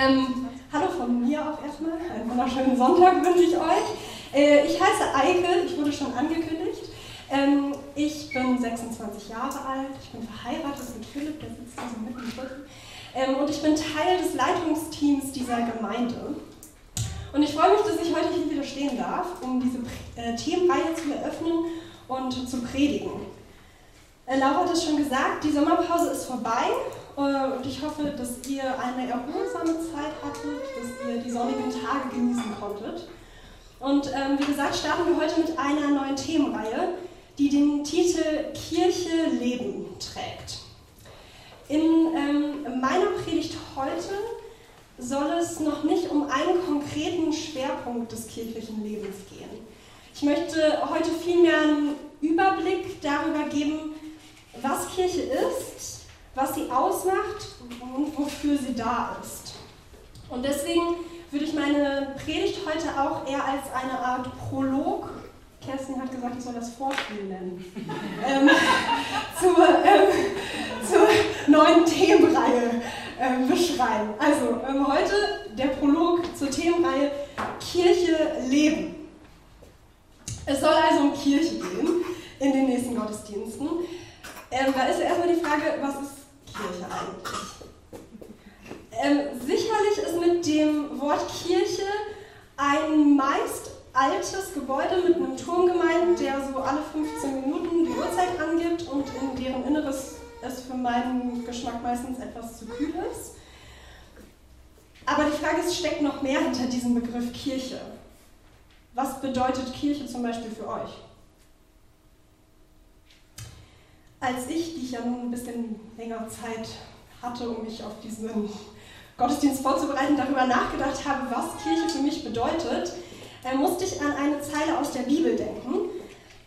Ähm, hallo von mir auch erstmal. Einen wunderschönen Sonntag wünsche ich euch. Äh, ich heiße Eike, ich wurde schon angekündigt. Ähm, ich bin 26 Jahre alt, ich bin verheiratet mit Philipp, der sitzt hier so mittendrin. Ähm, und ich bin Teil des Leitungsteams dieser Gemeinde. Und ich freue mich, dass ich heute hier wieder stehen darf, um diese äh, Themenreihe zu eröffnen und zu predigen. Äh, Laura hat es schon gesagt, die Sommerpause ist vorbei äh, und ich hoffe, dass ihr eine erholsame Zeit hattet, dass ihr die sonnigen Tage genießen konntet. Und ähm, wie gesagt, starten wir heute mit einer neuen Themenreihe, die den Titel Kirche Leben trägt. In ähm, meiner Predigt heute soll es noch nicht um einen konkreten Schwerpunkt des kirchlichen Lebens gehen. Ich möchte heute vielmehr einen Überblick darüber geben, was Kirche ist, was sie ausmacht und wofür sie da ist. Und deswegen würde ich meine Predigt heute auch eher als eine Art Prolog, Kerstin hat gesagt, ich soll das Vorspiel nennen, ähm, zur, ähm, zur, neuen Themenreihe ähm, beschreiben. Also ähm, heute der Prolog zur Themenreihe Kirche leben. Es soll also um Kirche gehen in den nächsten Gottesdiensten. Ähm, da ist ja erstmal die Frage, was ist Kirche eigentlich? Ähm, sicherlich ist mit dem Wort Kirche ein meist altes Gebäude mit einem Turm gemeint, der so alle 15 Minuten die Uhrzeit angibt und in deren Inneres es für meinen Geschmack meistens etwas zu kühl ist. Aber die Frage ist, steckt noch mehr hinter diesem Begriff Kirche? Was bedeutet Kirche zum Beispiel für euch? Als ich, die ich ja nun ein bisschen länger Zeit hatte, um mich auf diesen Gottesdienst vorzubereiten, darüber nachgedacht habe, was Kirche für mich bedeutet, äh, musste ich an eine Zeile aus der Bibel denken.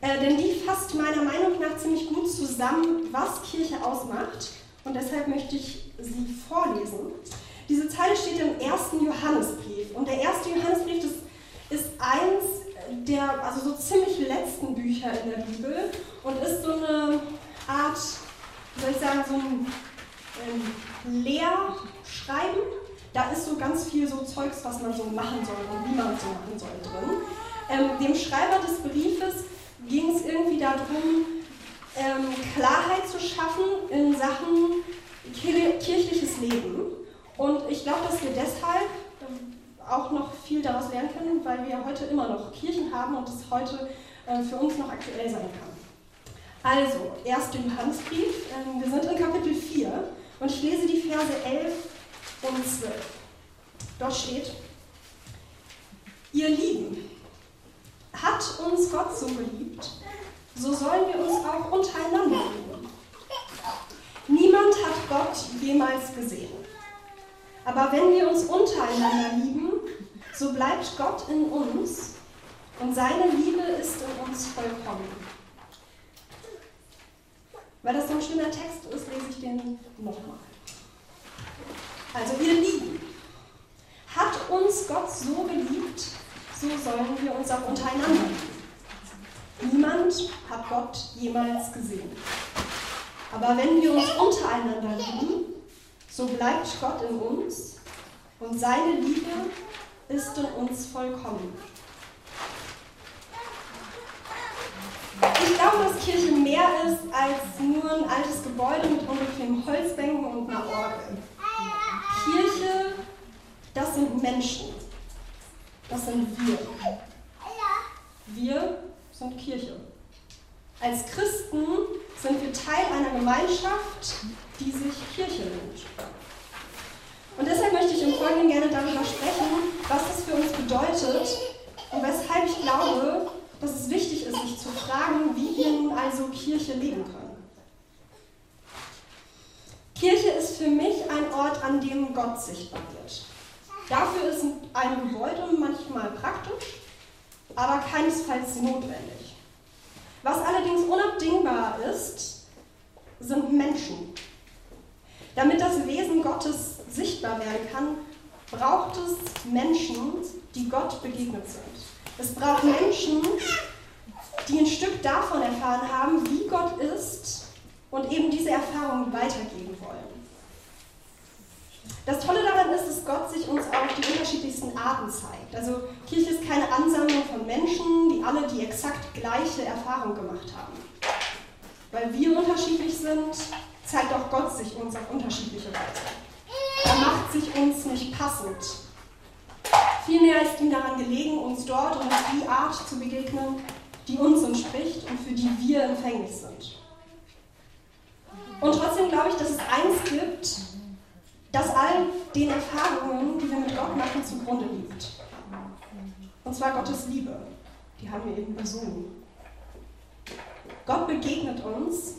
Äh, denn die fasst meiner Meinung nach ziemlich gut zusammen, was Kirche ausmacht. Und deshalb möchte ich sie vorlesen. Diese Zeile steht im ersten Johannesbrief. Und der erste Johannesbrief ist eins der also so ziemlich letzten Bücher in der Bibel und ist so eine Art, wie soll ich sagen, so ein ähm, Lehrschreiben. Da ist so ganz viel so Zeugs, was man so machen soll und wie man so machen soll drin. Ähm, dem Schreiber des Briefes ging es irgendwie darum, ähm, Klarheit zu schaffen in Sachen kirchliches Leben. Und ich glaube, dass wir deshalb auch noch viel daraus lernen können, weil wir heute immer noch Kirchen haben und es heute äh, für uns noch aktuell sein kann. Also, 1. Johannesbrief, ähm, wir sind in Kapitel 4 und ich lese die Verse 11 und 12. Dort steht, ihr Lieben, hat uns Gott so geliebt, so sollen wir uns auch untereinander lieben. Niemand hat Gott jemals gesehen. Aber wenn wir uns untereinander lieben, so bleibt Gott in uns und seine Liebe ist in uns vollkommen. Weil das so ein schöner Text ist, lese ich den nochmal. Also ihr Lieben, hat uns Gott so geliebt, so sollen wir uns auch untereinander lieben. Niemand hat Gott jemals gesehen. Aber wenn wir uns untereinander lieben, so bleibt Gott in uns und seine Liebe ist in uns vollkommen. Ich glaube, dass Kirche mehr ist als nur ein altes Gebäude mit unbequemen Holzbänken und einer Orgel. Kirche, das sind Menschen. Das sind wir. Wir sind Kirche. Als Christen sind wir Teil einer Gemeinschaft, die sich Kirche nennt. Und deshalb möchte ich im Folgenden gerne darüber sprechen, was das für uns bedeutet und weshalb ich glaube, dass es wichtig ist, sich zu fragen, wie wir nun also Kirche leben können. Kirche ist für mich ein Ort, an dem Gott sichtbar wird. Dafür ist ein Gebäude manchmal praktisch, aber keinesfalls notwendig. Was allerdings unabdingbar ist, sind Menschen. Damit das Wesen Gottes sichtbar werden kann, braucht es Menschen, die Gott begegnet sind. Es braucht Menschen, die ein Stück davon erfahren haben, wie Gott ist und eben diese Erfahrung weitergeben wollen. Das Tolle daran ist, dass Gott sich uns auf die unterschiedlichsten Arten zeigt. Also Kirche ist keine Ansammlung von Menschen, die alle die exakt gleiche Erfahrung gemacht haben. Weil wir unterschiedlich sind, zeigt auch Gott sich uns auf unterschiedliche Weise. Er macht sich uns nicht passend. Vielmehr ist ihm daran gelegen, uns dort und auf die Art zu begegnen, die uns entspricht und für die wir empfänglich sind. Und trotzdem glaube ich, dass es eins gibt, das all den Erfahrungen, die wir mit Gott machen, zugrunde liegt. Und zwar Gottes Liebe. Die haben wir eben besungen. Gott begegnet uns,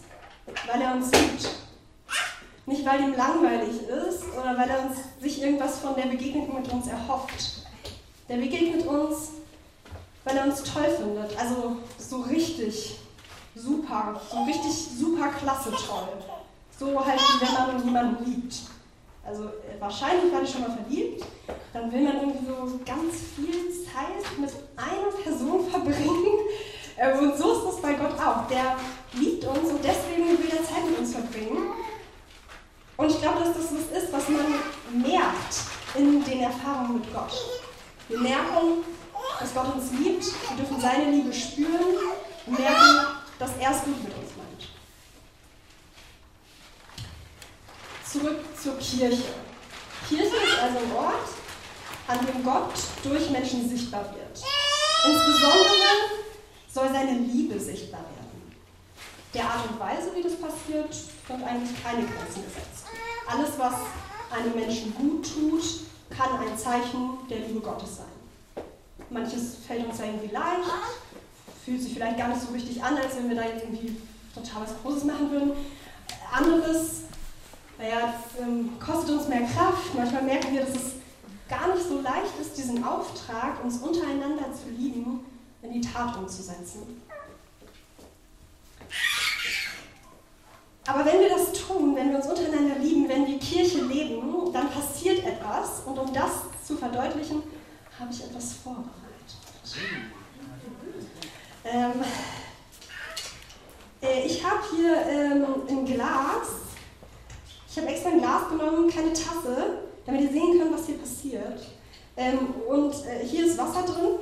weil er uns liebt. Nicht, weil ihm langweilig ist oder weil er uns, sich irgendwas von der Begegnung mit uns erhofft. Der begegnet uns, weil er uns toll findet. Also so richtig super, so richtig super klasse toll. So halt, wie wenn man jemanden liebt. Also äh, wahrscheinlich war ich schon mal verliebt, dann will man irgendwie so ganz viel Zeit mit einer Person verbringen. Äh, und so ist das bei Gott auch. Der liebt uns und deswegen will er Zeit mit uns verbringen. Und ich glaube, dass das was ist, was man merkt in den Erfahrungen mit Gott. Wir merken, dass Gott uns liebt, wir dürfen seine Liebe spüren und merken, dass er es gut mit uns meint. Zurück zur Kirche. Kirche ist also ein Ort, an dem Gott durch Menschen sichtbar wird. Insbesondere soll seine Liebe sichtbar werden. Der Art und Weise, wie das passiert, wird eigentlich keine Grenzen gesetzt. Alles, was einem Menschen gut tut, kann ein Zeichen der Liebe Gottes sein. Manches fällt uns ja irgendwie leicht, fühlt sich vielleicht gar nicht so richtig an, als wenn wir da jetzt irgendwie total was Großes machen würden. Anderes naja, ähm, kostet uns mehr Kraft. Manchmal merken wir, dass es gar nicht so leicht ist, diesen Auftrag, uns untereinander zu lieben, in die Tat umzusetzen. Aber wenn wir das tun, wenn wir uns untereinander lieben, wenn wir Kirche leben, dann passiert etwas. Und um das zu verdeutlichen, habe ich etwas vorbereitet. Ähm, äh, ich habe hier ähm, ein Glas ich habe extra ein Glas genommen, keine Tasse, damit ihr sehen könnt, was hier passiert. Ähm, und äh, hier ist Wasser drin.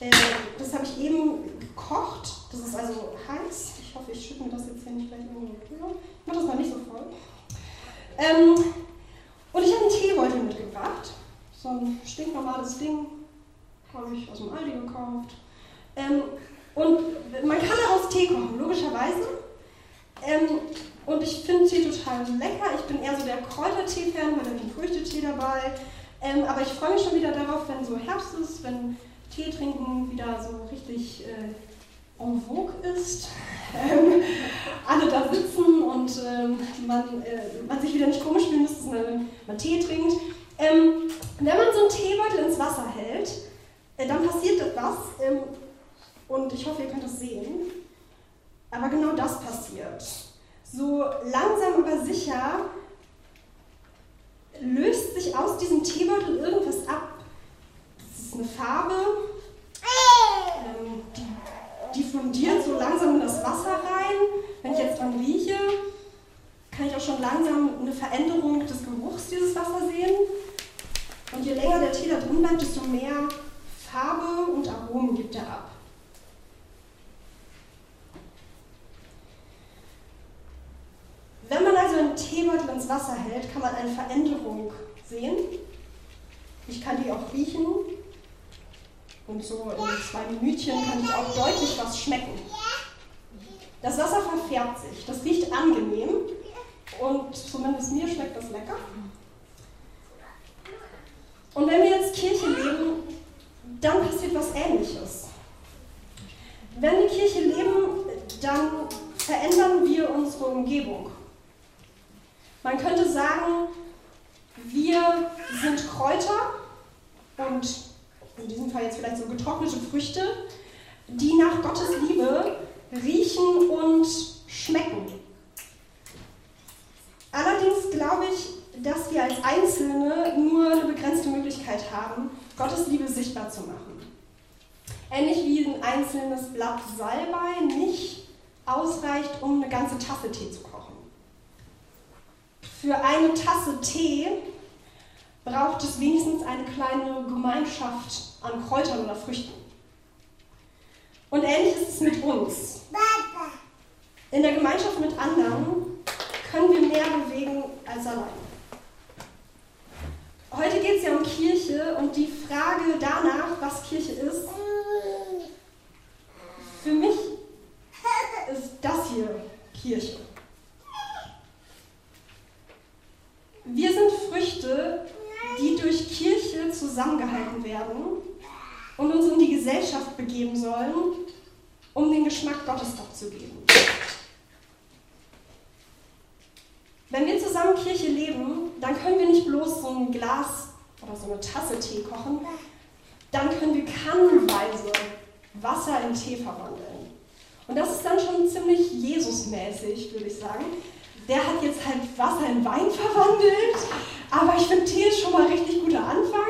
Äh, das habe ich eben gekocht. Das ist also heiß. Ich hoffe, ich schütte mir das jetzt hier nicht gleich irgendwo drüber. Ich mache das mal nicht so voll. Ähm, und ich habe einen Teebeutel mitgebracht. So ein stinknormales Ding. Habe ich aus dem Aldi gekauft. Ähm, und man kann daraus Tee kochen, logischerweise. Ähm, und ich finde Tee total lecker. Ich bin eher so der Kräutertee-Fan, weil da ist ein Früchtetee dabei. Ähm, aber ich freue mich schon wieder darauf, wenn so Herbst ist, wenn Tee trinken wieder so richtig äh, en vogue ist. Ähm, alle da sitzen und ähm, man, äh, man sich wieder nicht komisch fühlen müsste, wenn man Tee trinkt. Ähm, wenn man so einen Teebeutel ins Wasser hält, äh, dann passiert etwas. Ähm, und ich hoffe, ihr könnt das sehen. Aber genau das passiert so langsam aber sicher löst sich aus diesem Teebeutel irgendwas ab. Das ist eine Farbe, diffundiert so langsam in das Wasser rein. Wenn ich jetzt dran rieche, kann ich auch schon langsam eine Veränderung des Geruchs dieses Wassers sehen. Und je länger der Tee da drin bleibt, desto mehr Farbe und Aromen gibt er ab. Wenn man also einen Teebeutel ins Wasser hält, kann man eine Veränderung sehen. Ich kann die auch riechen. Und so in zwei Minütchen kann ich auch deutlich was schmecken. Das Wasser verfärbt sich. Das riecht angenehm. Und zumindest mir schmeckt das lecker. Und wenn wir jetzt Kirche leben, dann passiert was Ähnliches. Wenn wir Kirche leben, dann verändern wir unsere Umgebung. Man könnte sagen, wir sind Kräuter und in diesem Fall jetzt vielleicht so getrocknete Früchte, die nach Gottes Liebe riechen und schmecken. Allerdings glaube ich, dass wir als Einzelne nur eine begrenzte Möglichkeit haben, Gottes Liebe sichtbar zu machen. Ähnlich wie ein einzelnes Blatt Salbei nicht ausreicht, um eine ganze Tasse Tee zu kochen. Für eine Tasse Tee braucht es wenigstens eine kleine Gemeinschaft an Kräutern oder Früchten. Und ähnlich ist es mit uns. In der Gemeinschaft mit anderen können wir mehr bewegen als allein. Heute geht es ja um Kirche und die Frage danach, was Kirche ist, für mich ist das hier Kirche. Wir sind Früchte, die durch Kirche zusammengehalten werden und uns in die Begeben sollen, um den Geschmack Gottes abzugeben. Wenn wir zusammen Kirche leben, dann können wir nicht bloß so ein Glas oder so eine Tasse Tee kochen, dann können wir kannenweise Wasser in Tee verwandeln. Und das ist dann schon ziemlich Jesusmäßig, würde ich sagen. Der hat jetzt halt Wasser in Wein verwandelt, aber ich finde, Tee ist schon mal richtig guter Anfang.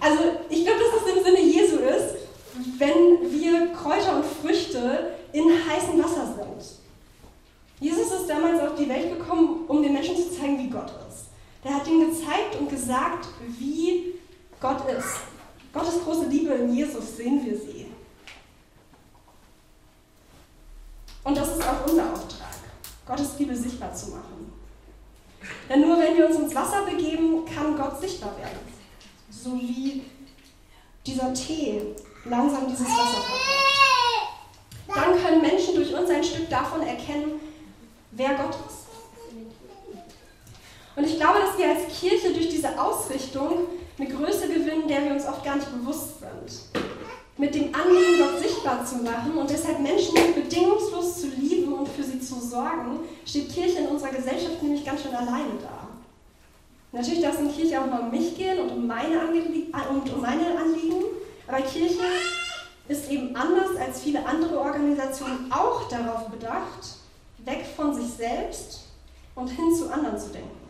Also ich glaube, das im Sinne ist, wenn wir Kräuter und Früchte in heißem Wasser sind. Jesus ist damals auf die Welt gekommen, um den Menschen zu zeigen, wie Gott ist. Der hat ihnen gezeigt und gesagt, wie Gott ist. Gottes große Liebe in Jesus sehen wir sie. Und das ist auch unser Auftrag, Gottes Liebe sichtbar zu machen. Denn nur wenn wir uns ins Wasser begeben, kann Gott sichtbar werden. So wie dieser Tee langsam dieses Wasser verkauft. Dann können Menschen durch uns ein Stück davon erkennen, wer Gott ist. Und ich glaube, dass wir als Kirche durch diese Ausrichtung eine Größe gewinnen, der wir uns oft gar nicht bewusst sind. Mit dem Anliegen, Gott sichtbar zu machen und deshalb Menschen bedingungslos zu lieben und für sie zu sorgen, steht Kirche in unserer Gesellschaft nämlich ganz schön alleine da. Natürlich darf es in Kirche auch mal um mich gehen und um meine, Anlie und um meine Anliegen, aber Kirche ist eben anders als viele andere Organisationen auch darauf bedacht, weg von sich selbst und hin zu anderen zu denken.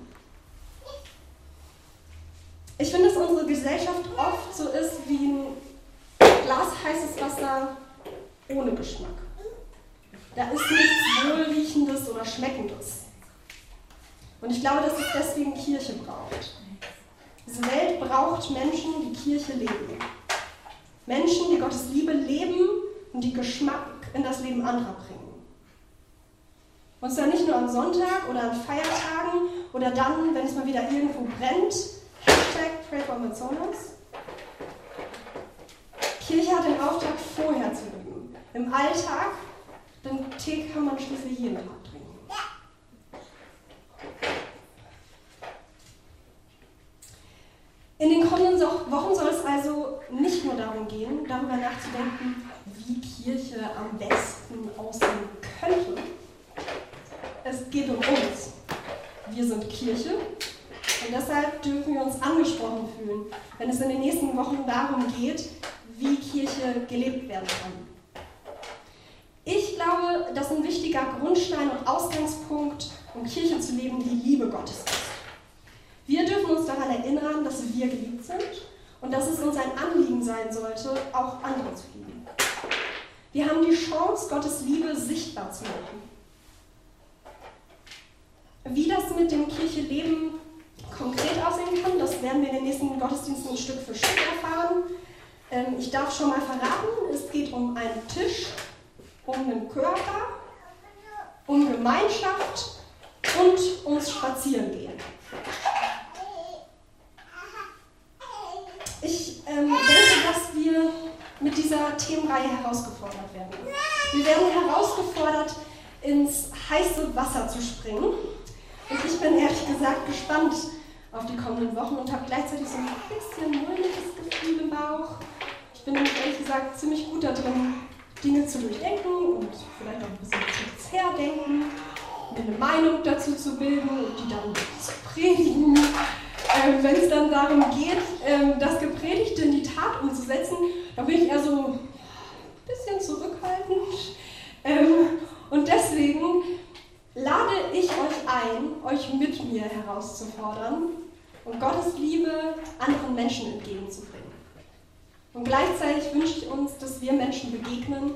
Ich finde, dass unsere Gesellschaft oft so ist wie ein Glas heißes Wasser ohne Geschmack. Da ist nichts Wohlriechendes oder Schmeckendes. Und ich glaube, dass es deswegen Kirche braucht. Diese Welt braucht Menschen, die Kirche leben. Menschen, die Gottes Liebe leben und die Geschmack in das Leben anderer bringen. Und zwar nicht nur am Sonntag oder an Feiertagen oder dann, wenn es mal wieder irgendwo brennt. Hashtag Pray for Amazonas. Kirche hat den Auftrag, vorher zu lieben. Im Alltag, denn Tee kann man schließlich jeden Tag trinken. In den kommenden Wochen soll es also nicht nur darum gehen, darüber nachzudenken, wie Kirche am besten aussehen könnte, es geht um uns. Wir sind Kirche und deshalb dürfen wir uns angesprochen fühlen, wenn es in den nächsten Wochen darum geht, wie Kirche gelebt werden kann. Ich glaube, dass ein wichtiger Grundstein und Ausgangspunkt, um Kirche zu leben, die Liebe Gottes ist. Wir dürfen uns daran erinnern, dass wir geliebt sind und dass es uns ein Anliegen sein sollte, auch andere zu lieben. Wir haben die Chance, Gottes Liebe sichtbar zu machen. Wie das mit dem Kircheleben konkret aussehen kann, das werden wir in den nächsten Gottesdiensten Stück für Stück erfahren. Ähm, ich darf schon mal verraten, es geht um einen Tisch, um einen Körper, um Gemeinschaft und ums Spazierengehen. Ich ähm, denke, dass wir mit dieser Themenreihe herausgefordert werden. Wir werden herausgefordert, ins heiße Wasser zu springen und ich bin ehrlich gesagt gespannt auf die kommenden Wochen und habe gleichzeitig so ein bisschen mulmiges Gefühl im Bauch. Ich bin ehrlich gesagt ziemlich gut darin, Dinge zu durchdenken und vielleicht auch ein bisschen zu herdenken, mir eine Meinung dazu zu bilden und die dann zu predigen. Ähm, Wenn es dann darum geht, ähm, das Gepredigte in die Tat umzusetzen, dann bin ich eher so ein bisschen zurückhaltend. Ähm, und deswegen lade ich euch ein, euch mit mir herauszufordern und Gottes Liebe anderen Menschen entgegenzubringen. Und gleichzeitig wünsche ich uns, dass wir Menschen begegnen,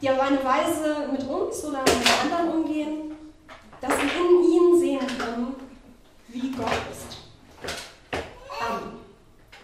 die auf eine Weise mit uns oder mit anderen umgehen, dass wir in ihnen sehen können, wie Gott ist.